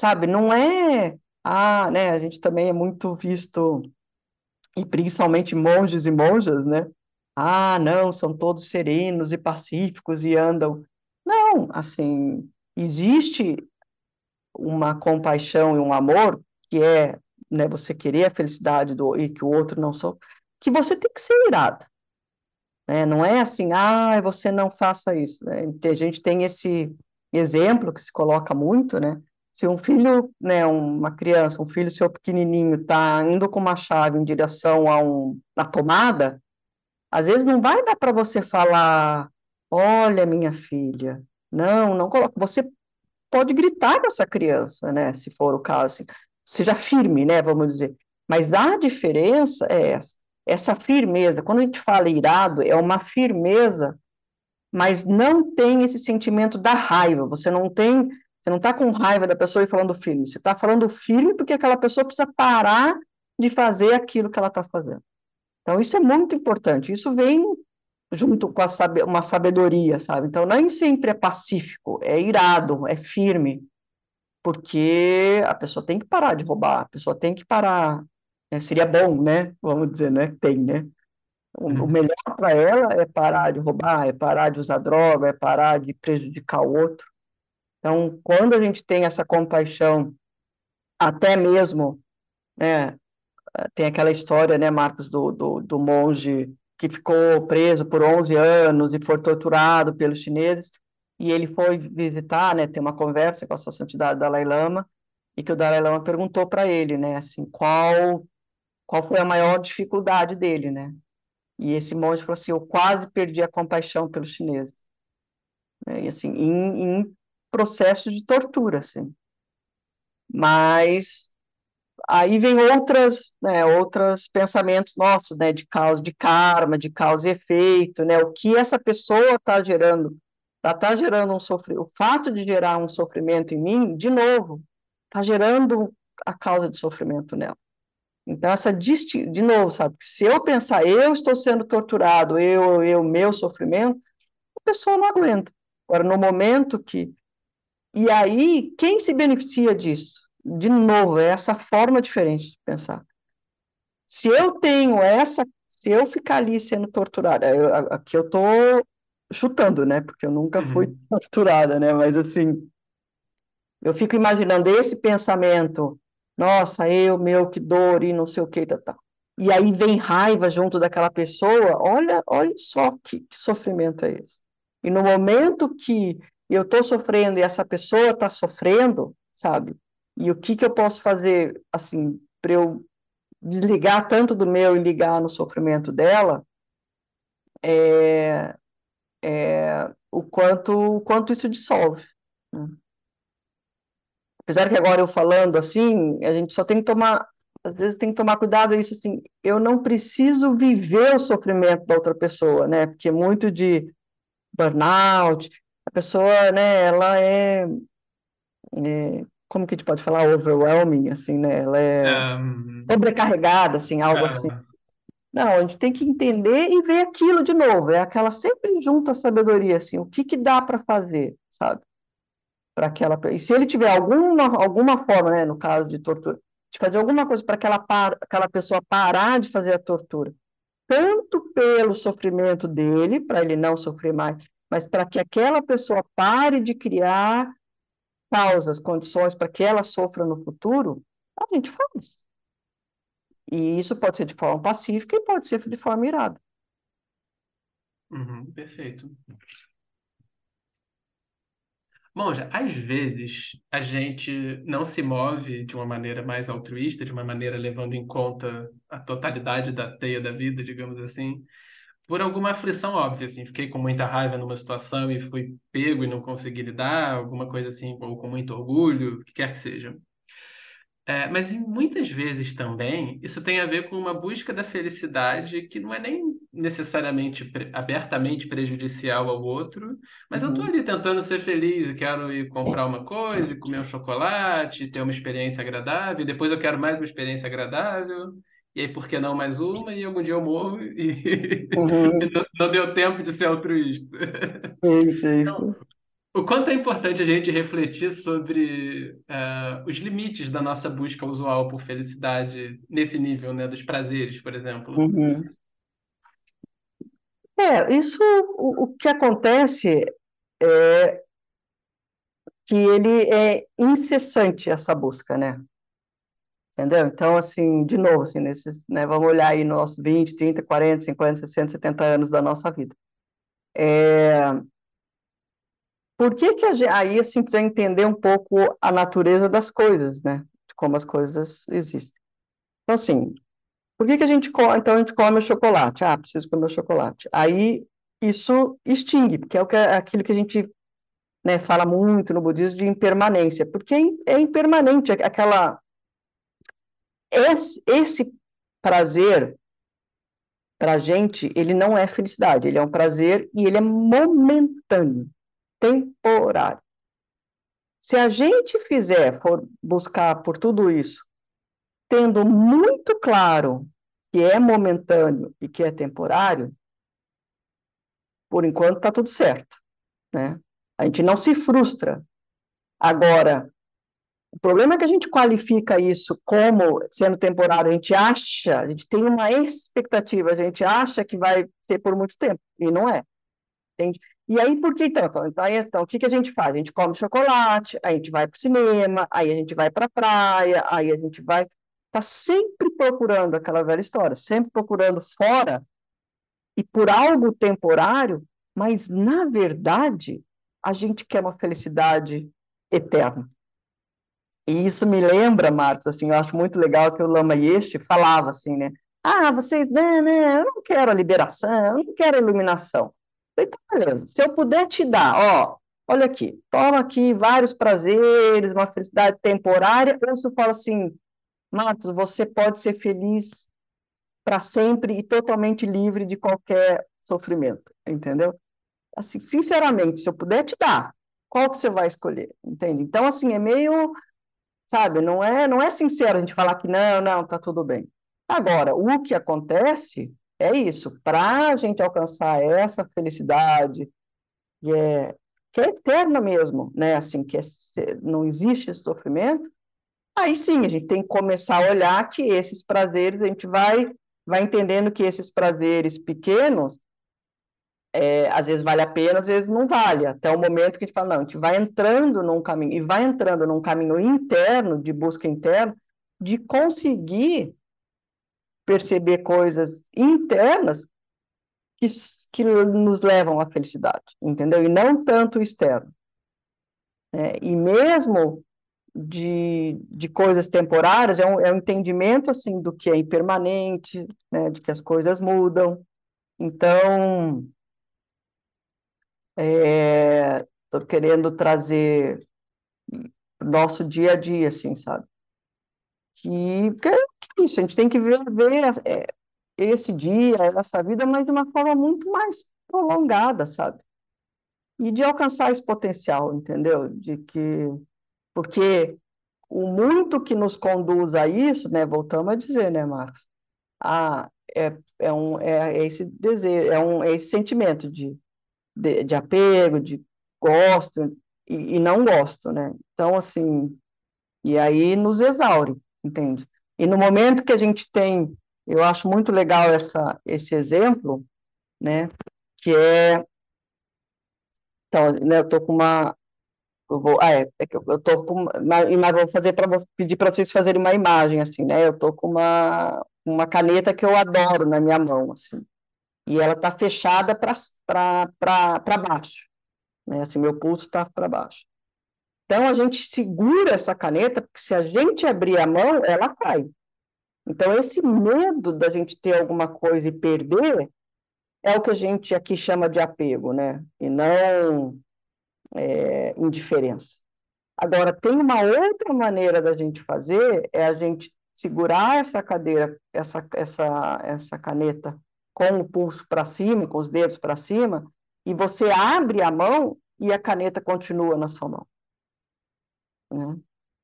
sabe, não é ah, né, a gente também é muito visto, e principalmente monges e monjas, né? Ah, não, são todos serenos e pacíficos e andam. Não, assim, existe uma compaixão e um amor que é, né, você querer a felicidade do e que o outro não sou, que você tem que ser irado. Né? Não é assim, ah, você não faça isso, né? A gente tem esse exemplo que se coloca muito, né? Se um filho, né, uma criança, um filho seu pequenininho está indo com uma chave em direção a um, a tomada, às vezes não vai dar para você falar, olha, minha filha, não, não coloca. Você pode gritar com essa criança, né, se for o caso, assim, seja firme, né, vamos dizer. Mas a diferença é essa, essa firmeza. Quando a gente fala irado, é uma firmeza, mas não tem esse sentimento da raiva. Você não tem, você não está com raiva da pessoa e falando firme. Você está falando firme porque aquela pessoa precisa parar de fazer aquilo que ela está fazendo. Então, isso é muito importante. Isso vem junto com sabe uma sabedoria, sabe? Então, nem sempre é pacífico, é irado, é firme, porque a pessoa tem que parar de roubar, a pessoa tem que parar. Né? Seria bom, né? Vamos dizer, né? Tem, né? O, o uhum. melhor para ela é parar de roubar, é parar de usar droga, é parar de prejudicar o outro. Então, quando a gente tem essa compaixão, até mesmo, né, tem aquela história, né, Marcos, do, do, do monge que ficou preso por 11 anos e foi torturado pelos chineses, e ele foi visitar, né, ter uma conversa com a sua santidade Dalai Lama, e que o Dalai Lama perguntou para ele, né, assim, qual qual foi a maior dificuldade dele, né? E esse monge falou assim, eu quase perdi a compaixão pelos chineses. Né, e assim, em, em processo de tortura, assim. Mas aí vem outras, né, outros pensamentos nossos, né, de causa, de karma, de causa e efeito, né, o que essa pessoa está gerando, está gerando um sofrimento, o fato de gerar um sofrimento em mim, de novo, está gerando a causa de sofrimento nela. Então, essa de novo, sabe, se eu pensar, eu estou sendo torturado, eu, eu, meu sofrimento, a pessoa não aguenta. Agora, no momento que. E aí, quem se beneficia disso? de novo, é essa forma diferente de pensar. Se eu tenho essa, se eu ficar ali sendo torturada, eu, aqui eu estou chutando, né? Porque eu nunca fui uhum. torturada, né? Mas assim, eu fico imaginando esse pensamento, nossa, eu, meu, que dor e não sei o que, tá, tá. E aí vem raiva junto daquela pessoa, olha, olha só que, que sofrimento é esse. E no momento que eu estou sofrendo e essa pessoa está sofrendo, sabe? E o que, que eu posso fazer, assim, para eu desligar tanto do meu e ligar no sofrimento dela, é, é o quanto, o quanto isso dissolve. Né? Apesar que agora eu falando assim, a gente só tem que tomar, às vezes tem que tomar cuidado isso assim, eu não preciso viver o sofrimento da outra pessoa, né? Porque muito de burnout, a pessoa, né, ela é, é como que a gente pode falar, overwhelming, assim, né? Ela é um... sobrecarregada, assim, algo assim. Não, a gente tem que entender e ver aquilo de novo. É aquela sempre junta a sabedoria, assim, o que que dá para fazer, sabe? Para aquela e se ele tiver alguma alguma forma, né, no caso de tortura, de fazer alguma coisa para aquela par, aquela pessoa parar de fazer a tortura, tanto pelo sofrimento dele, para ele não sofrer mais, mas para que aquela pessoa pare de criar causas, condições para que ela sofra no futuro, a gente faz. E isso pode ser de forma pacífica e pode ser de forma irada. Uhum, perfeito. Já, às vezes a gente não se move de uma maneira mais altruísta, de uma maneira levando em conta a totalidade da teia da vida, digamos assim, por alguma aflição óbvia, assim, fiquei com muita raiva numa situação e fui pego e não consegui lidar, alguma coisa assim, ou com muito orgulho, o que quer que seja. É, mas muitas vezes também isso tem a ver com uma busca da felicidade que não é nem necessariamente abertamente prejudicial ao outro, mas uhum. eu estou ali tentando ser feliz, eu quero ir comprar uma coisa, comer um chocolate, ter uma experiência agradável, e depois eu quero mais uma experiência agradável, e aí por que não mais uma? E algum dia eu morro e, uhum. não, não, deu tempo de ser altruísta. Isso, isso. Então, o quanto é importante a gente refletir sobre uh, os limites da nossa busca usual por felicidade nesse nível, né, dos prazeres, por exemplo. Uhum. É, isso, o, o que acontece é que ele é incessante essa busca, né? entendeu? Então, assim, de novo, assim, nesses, né, vamos olhar aí nos nossos 20, 30, 40, 50, 60, 70 anos da nossa vida. É... Por que que a gente, aí, assim, precisa entender um pouco a natureza das coisas, né, de como as coisas existem. Então, assim, por que que a gente come, então a gente come o chocolate? Ah, preciso comer o chocolate. Aí, isso extingue, porque é, o que, é aquilo que a gente né, fala muito no budismo de impermanência, porque é impermanente aquela esse, esse prazer para a gente, ele não é felicidade, ele é um prazer e ele é momentâneo, temporário. Se a gente fizer, for buscar por tudo isso, tendo muito claro que é momentâneo e que é temporário, por enquanto está tudo certo, né? A gente não se frustra. Agora, o problema é que a gente qualifica isso como sendo temporário, a gente acha, a gente tem uma expectativa, a gente acha que vai ser por muito tempo, e não é. Entende? E aí, por que então? Então, então, o que, que a gente faz? A gente come chocolate, a gente vai para o cinema, aí a gente vai para a praia, aí a gente vai. Está sempre procurando aquela velha história, sempre procurando fora e por algo temporário, mas, na verdade, a gente quer uma felicidade eterna. E isso me lembra, Marcos, assim, eu acho muito legal que o Lama Yeshe falava assim, né? Ah, você, né, né, eu não quero a liberação, eu não quero a iluminação. Eu falei, tá, beleza, se eu puder te dar, ó, olha aqui, toma aqui vários prazeres, uma felicidade temporária, ou se eu falo assim, Marcos, você pode ser feliz para sempre e totalmente livre de qualquer sofrimento, entendeu? Assim, sinceramente, se eu puder te dar, qual que você vai escolher, entende? Então, assim, é meio sabe? Não é, não é sincero a gente falar que não, não, tá tudo bem. Agora, o que acontece é isso, para a gente alcançar essa felicidade, que é, que é eterna mesmo, né? Assim, que é, não existe sofrimento, aí sim, a gente tem que começar a olhar que esses prazeres, a gente vai, vai entendendo que esses prazeres pequenos, é, às vezes vale a pena, às vezes não vale, até o momento que a gente fala, não, a gente vai entrando num caminho, e vai entrando num caminho interno, de busca interna, de conseguir perceber coisas internas que, que nos levam à felicidade, entendeu? E não tanto externo. É, e mesmo de, de coisas temporárias, é um, é um entendimento, assim, do que é impermanente, né, de que as coisas mudam. Então, Estou é, querendo trazer nosso dia a dia, assim, sabe? Que, que, que isso, a gente tem que ver, ver é, esse dia, essa vida, mas de uma forma muito mais prolongada, sabe? E de alcançar esse potencial, entendeu? De que, porque o muito que nos conduz a isso, né? Voltamos a dizer, né, Marcos? Ah, é, é, um, é, é esse desejo, é, um, é esse sentimento de de, de apego, de gosto e, e, não gosto, né? Então, assim, e aí nos exaure, entende? E no momento que a gente tem, eu acho muito legal essa, esse exemplo, né? Que é, então, né, eu tô com uma, eu vou, ah, é, é que eu, eu tô com, mas vou fazer para pedir para vocês fazerem uma imagem assim, né? Eu tô com uma uma caneta que eu adoro na minha mão, assim e ela está fechada para baixo. Né? Assim, meu pulso está para baixo. Então, a gente segura essa caneta, porque se a gente abrir a mão, ela cai. Então, esse medo da gente ter alguma coisa e perder é o que a gente aqui chama de apego, né? E não é, indiferença. Agora, tem uma outra maneira da gente fazer, é a gente segurar essa cadeira, essa, essa, essa caneta com o pulso para cima, com os dedos para cima, e você abre a mão e a caneta continua na sua mão. Né?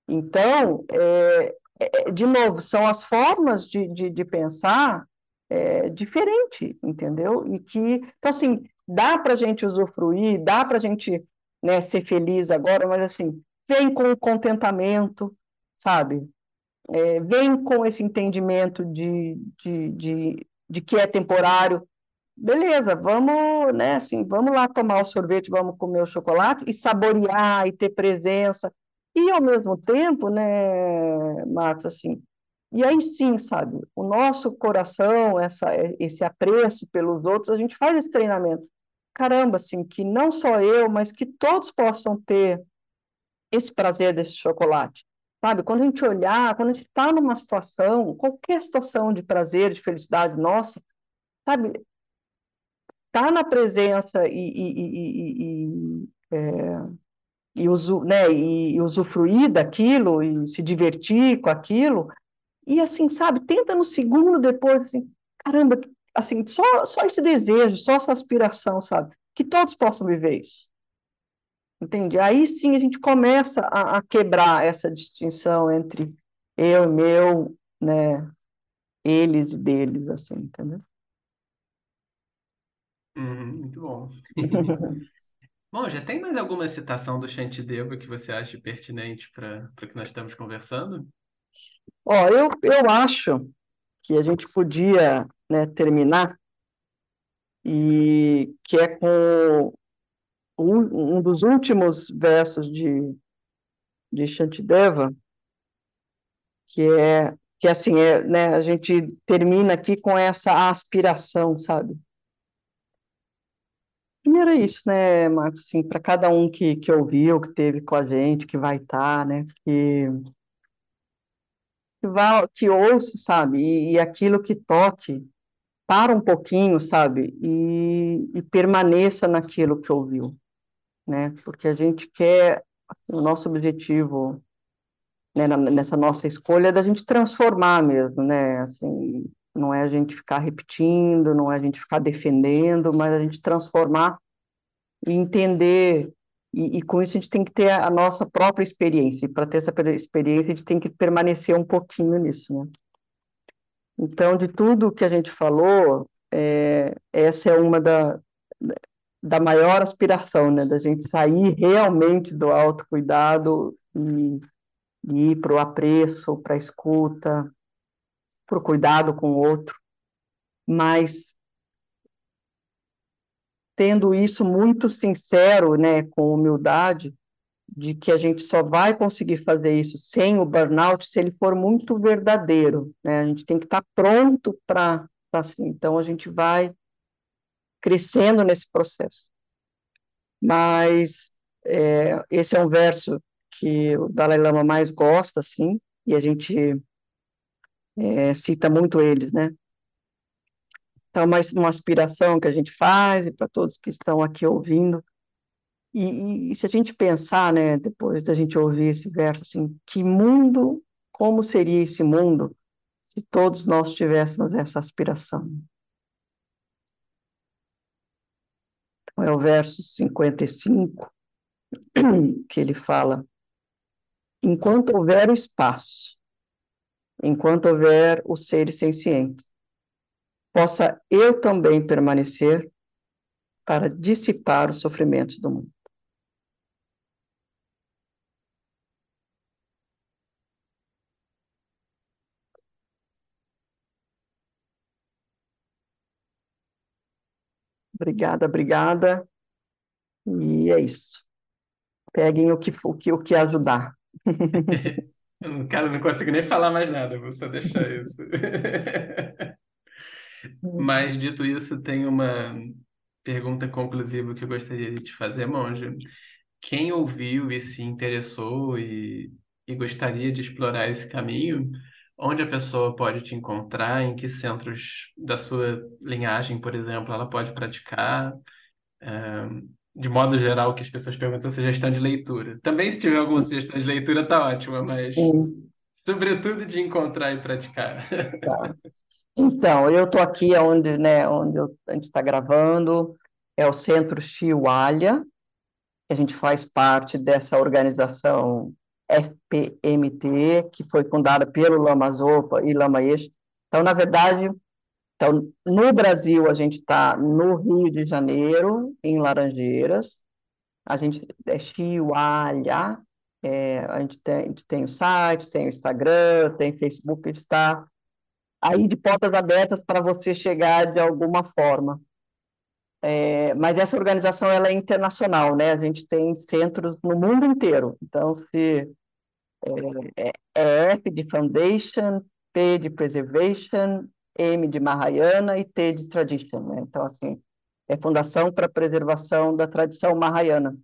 Então, é, é, de novo, são as formas de, de, de pensar é, diferente, entendeu? E que, então, assim, dá para a gente usufruir, dá para a gente né, ser feliz agora, mas, assim, vem com o contentamento, sabe? É, vem com esse entendimento de, de, de de que é temporário. Beleza, vamos, né, assim, vamos lá tomar o sorvete, vamos comer o chocolate e saborear e ter presença. E ao mesmo tempo, né, Marcos, assim, E aí sim, sabe, o nosso coração, essa, esse apreço pelos outros, a gente faz esse treinamento. Caramba, assim, que não só eu, mas que todos possam ter esse prazer desse chocolate. Sabe, quando a gente olhar, quando a gente está numa situação, qualquer situação de prazer, de felicidade nossa, sabe, tá na presença e, e, e, e é, e, usu, né, e, usufruir daquilo e se divertir com aquilo e assim sabe tenta no segundo depois assim caramba assim só só esse desejo só essa aspiração sabe? Que todos possam viver isso. Entende? Aí sim a gente começa a, a quebrar essa distinção entre eu e meu né? Eles e deles assim entendeu? Uhum, muito bom. Bom, já tem mais alguma citação do Shantideva que você acha pertinente para o que nós estamos conversando? Ó, eu, eu acho que a gente podia né, terminar e que é com um, dos últimos versos de, de Shantideva, que é que assim é, né, a gente termina aqui com essa aspiração, sabe? Primeiro é isso, né, Marcos, assim, para cada um que, que ouviu, que teve com a gente, que vai estar, tá, né, que, que, vá, que ouça, sabe, e, e aquilo que toque, para um pouquinho, sabe, e, e permaneça naquilo que ouviu, né, porque a gente quer, assim, o nosso objetivo, né, nessa nossa escolha é da gente transformar mesmo, né, assim, não é a gente ficar repetindo, não é a gente ficar defendendo, mas a gente transformar e entender, e, e com isso a gente tem que ter a, nossa própria experiência, e para ter essa experiência a gente tem que permanecer um pouquinho nisso, né? Então, de tudo que a gente falou, é, essa é uma da, da maior aspiração, né, da gente sair realmente do autocuidado e, e ir para o apreço, para a escuta, para o cuidado com o outro, mas tendo isso muito sincero, né, com humildade, de que a gente só vai conseguir fazer isso sem o burnout se ele for muito verdadeiro, né? A gente tem que estar pronto para assim. Então a gente vai crescendo nesse processo. Mas é, esse é um verso que o Dalai Lama mais gosta, assim, e a gente é, cita muito eles, né? Então, mais uma aspiração que a gente faz, e para todos que estão aqui ouvindo. E, e, se a gente pensar, né, depois da gente ouvir esse verso, assim, que mundo, como seria esse mundo se todos nós tivéssemos essa aspiração? Então, é o verso 55, que ele fala: enquanto houver o espaço, enquanto houver os seres sencientes. Possa eu também permanecer para dissipar os sofrimentos do mundo. Obrigada, obrigada. E é isso. Peguem o que, o que, o que ajudar. Cara, não consigo nem falar mais nada, vou só deixar isso. Mas, dito isso, tem uma pergunta conclusiva que eu gostaria de te fazer, Monja. Quem ouviu e se interessou e, e gostaria de explorar esse caminho, onde a pessoa pode te encontrar, em que centros da sua linhagem, por exemplo, ela pode praticar? de modo geral, que as pessoas perguntam sugestão de leitura. Também, se tiver alguma sugestão de leitura, tá ótima, mas Sim. sobretudo de encontrar e praticar. Tá. Então, eu estou aqui onde, né, onde eu, a gente está gravando, é o Centro Chihualha, a gente faz parte dessa organização FPMT, que foi fundada pelo Lama Zopa e Lama Eixo. Então, na verdade, então, no Brasil, a gente está no Rio de Janeiro, em Laranjeiras. A gente é Chihuahua, é, a, gente tem, a gente tem o site, tem o Instagram, tem Facebook, a gente está aí de portas abertas para você chegar de alguma forma. É, mas essa organização ela é internacional, né? A gente tem centros no mundo inteiro. Então, se é, é, é F de Foundation, P de Preservation, M de Mahayana e T de Tradition, né? Então, assim, é Fundação para a Preservação da Tradição Mahayana,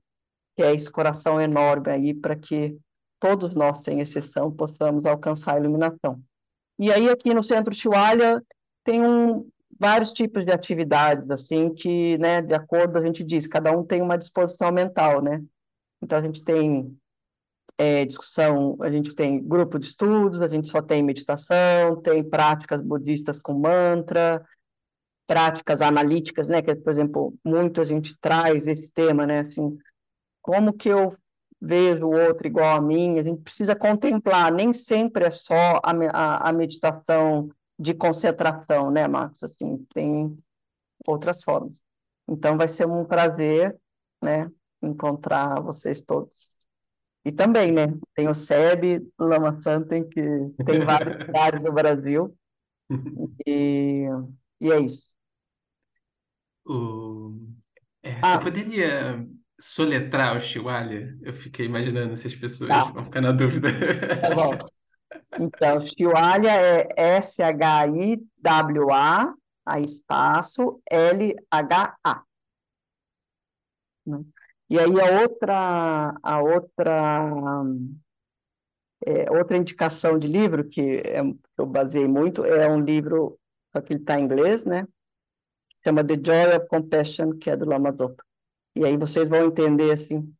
que é esse coração enorme aí para que todos nós, sem exceção, possamos alcançar a iluminação. E aí, aqui no Centro Chihuahua, tem um, vários tipos de atividades, assim, que, né, de acordo, a gente diz, cada um tem uma disposição mental, né? Então, a gente tem é, discussão, a gente tem grupo de estudos, a gente só tem meditação, tem práticas budistas com mantra, práticas analíticas, né, que, por exemplo, muito a gente traz esse tema, né, assim, como que eu vejo o outro igual a mim, a gente precisa contemplar, nem sempre é só a, a, a meditação de concentração, né, Marcos, assim, tem outras formas. Então, vai ser um prazer, né, encontrar vocês todos. E também, né, tem o SEB, Lama Santen, que tem vários lugares no Brasil, e, e é isso. O... É, ah. Você poderia soletrar o Chihuahua? Eu fiquei imaginando se as pessoas tá. vão ficar na dúvida. Tá bom. Então, Chihuahua é S-H-I-W-A, a espaço, L-H-A. Né? E aí a outra, a outra, é, outra indicação de livro que é, eu baseei muito é um livro, só que ele está em inglês, né? Chama The Joy of Compassion, que é do Lama Zopa. E aí vocês vão entender, assim,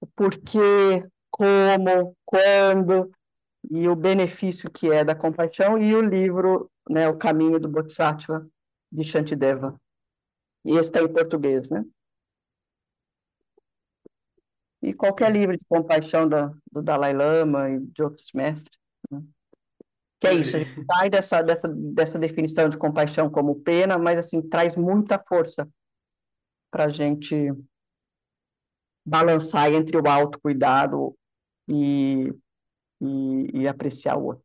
o porquê, como, quando, e o benefício que é da compaixão, e o livro, né, O Caminho do Bodhisattva, de Shantideva. E esse está em português, né? E qualquer livro de compaixão do, do Dalai Lama e de outros mestres. Né? Que é isso, a gente sai dessa, dessa, dessa definição de compaixão como pena, mas assim, traz muita força para a gente balançar entre o autocuidado e, e, e apreciar o outro.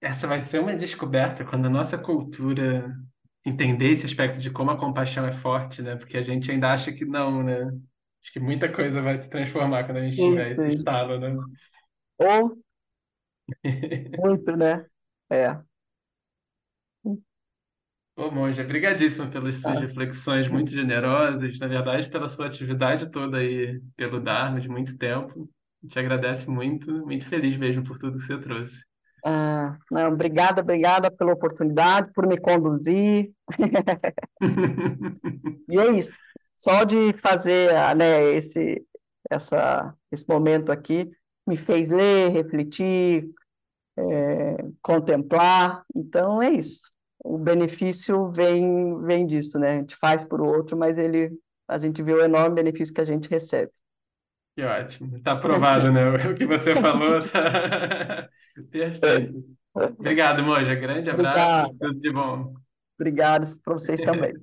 Essa vai ser uma descoberta quando a nossa cultura entender esse aspecto de como a compaixão é forte, né? Porque a gente ainda acha que não, né? Acho que muita coisa vai se transformar quando a gente tiver esse estado, né? Ou muito, né? É. Ô, Monja, brigadíssimo pelas suas ah. reflexões muito generosas, na verdade, pela sua atividade toda aí pelo Dharma de muito tempo. Te agradece muito, muito feliz mesmo por tudo que você trouxe. Ah, não, obrigada, obrigada pela oportunidade, por me conduzir. e é isso só de fazer né, esse, essa, esse momento aqui me fez ler, refletir, é, contemplar. Então é isso. O benefício vem, vem disso, né? A gente faz por outro, mas ele, a gente vê o enorme benefício que a gente recebe. Que ótimo. Está aprovado, né? O que você falou tá... Perfeito. Obrigado, Moja. Grande abraço. Obrigado. Tudo de bom. Obrigado para vocês também.